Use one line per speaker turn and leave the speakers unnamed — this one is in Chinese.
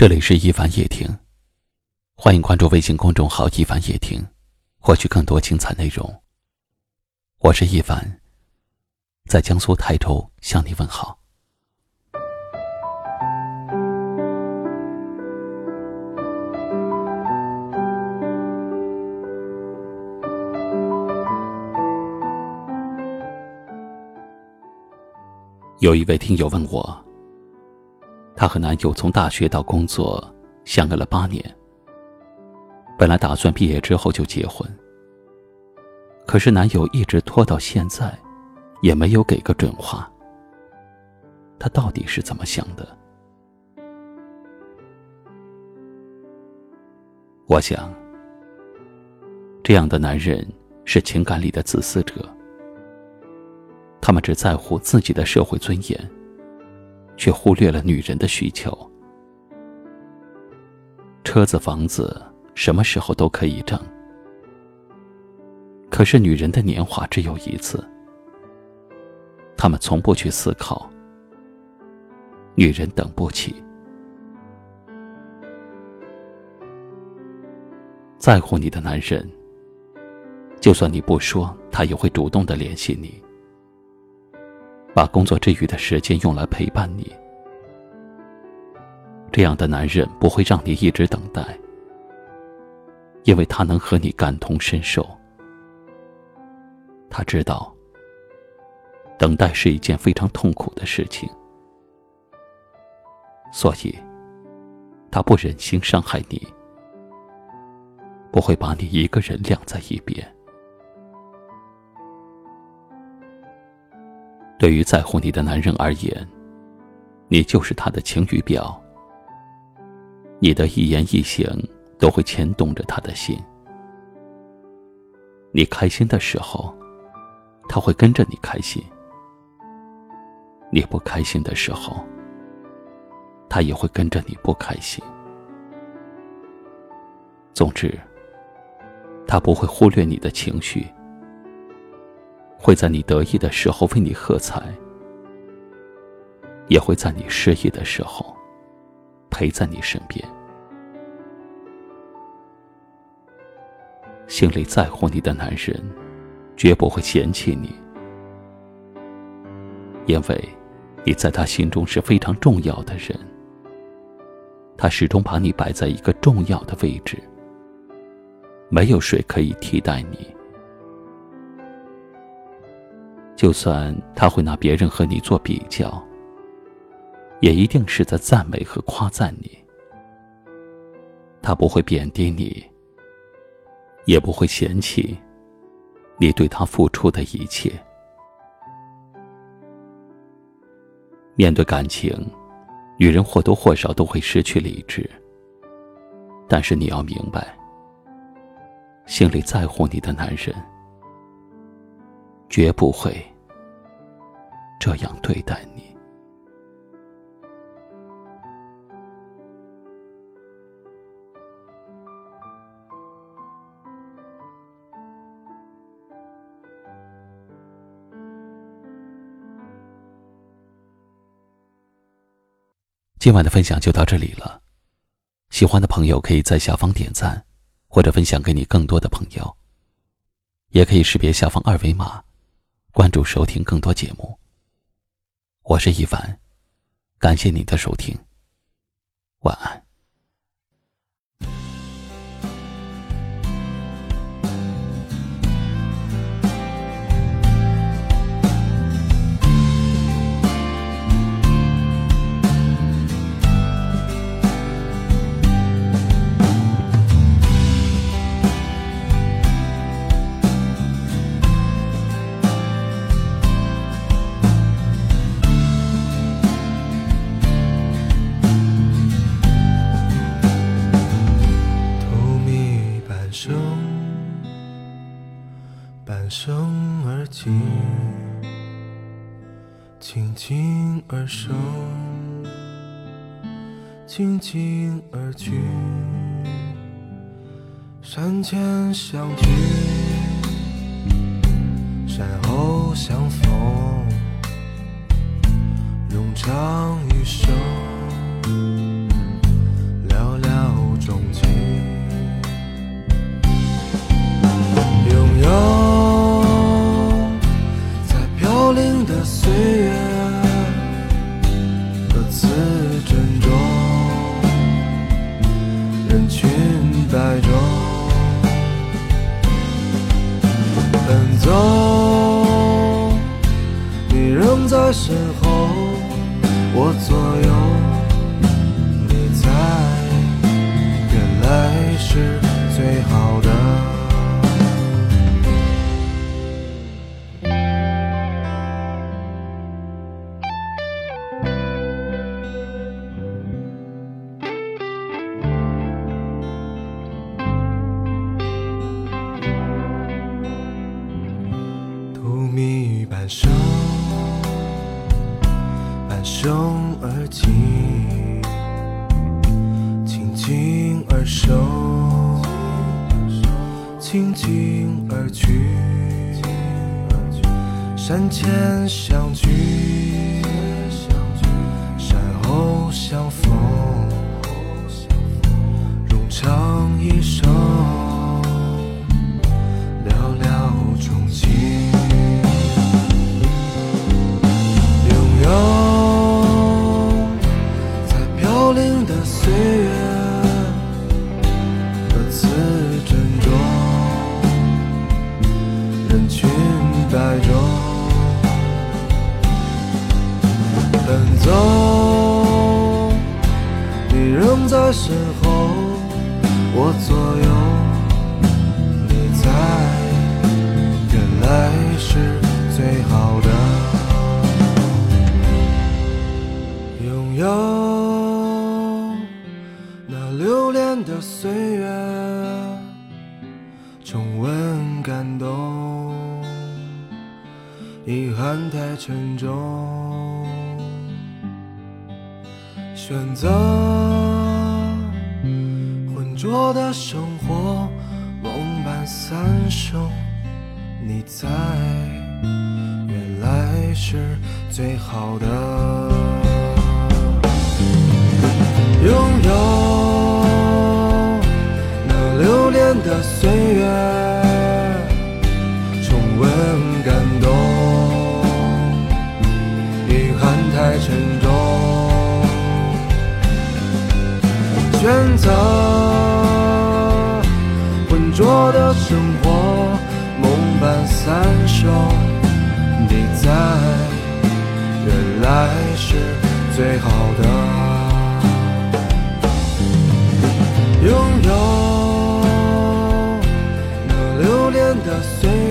这里是一凡夜听，欢迎关注微信公众号“一凡夜听”，获取更多精彩内容。我是一凡，在江苏泰州向你问好。有一位听友问我。她和男友从大学到工作相爱了八年，本来打算毕业之后就结婚，可是男友一直拖到现在，也没有给个准话。他到底是怎么想的？我想，这样的男人是情感里的自私者，他们只在乎自己的社会尊严。却忽略了女人的需求。车子、房子什么时候都可以挣，可是女人的年华只有一次。他们从不去思考，女人等不起。在乎你的男人，就算你不说，他也会主动的联系你。把工作之余的时间用来陪伴你，这样的男人不会让你一直等待，因为他能和你感同身受。他知道，等待是一件非常痛苦的事情，所以，他不忍心伤害你，不会把你一个人晾在一边。对于在乎你的男人而言，你就是他的晴雨表。你的一言一行都会牵动着他的心。你开心的时候，他会跟着你开心；你不开心的时候，他也会跟着你不开心。总之，他不会忽略你的情绪。会在你得意的时候为你喝彩，也会在你失意的时候陪在你身边。心里在乎你的男人，绝不会嫌弃你，因为你在他心中是非常重要的人。他始终把你摆在一个重要的位置，没有谁可以替代你。就算他会拿别人和你做比较，也一定是在赞美和夸赞你。他不会贬低你，也不会嫌弃你对他付出的一切。面对感情，女人或多或少都会失去理智。但是你要明白，心里在乎你的男人。绝不会这样对待你。今晚的分享就到这里了，喜欢的朋友可以在下方点赞，或者分享给你更多的朋友，也可以识别下方二维码。关注收听更多节目。我是一凡，感谢您的收听，晚安。
半生半生而静，静静而生，静静而去。山前相聚，山后相逢，冗长余生，身后，我左右，你在，原来是最好的。半生。生而静，轻轻而生，轻轻而去，山前相聚，山后相逢，融成一生。身后，我左右，你在，原来是最好的。拥有那留恋的岁月，重温感动，遗憾太沉重，选择浊的生活，梦伴三生，你在。原来是最好的。拥有那留恋的岁月，重温感动，遗憾太沉重，选择感受你在，原来是最好的拥有。那留恋的岁月。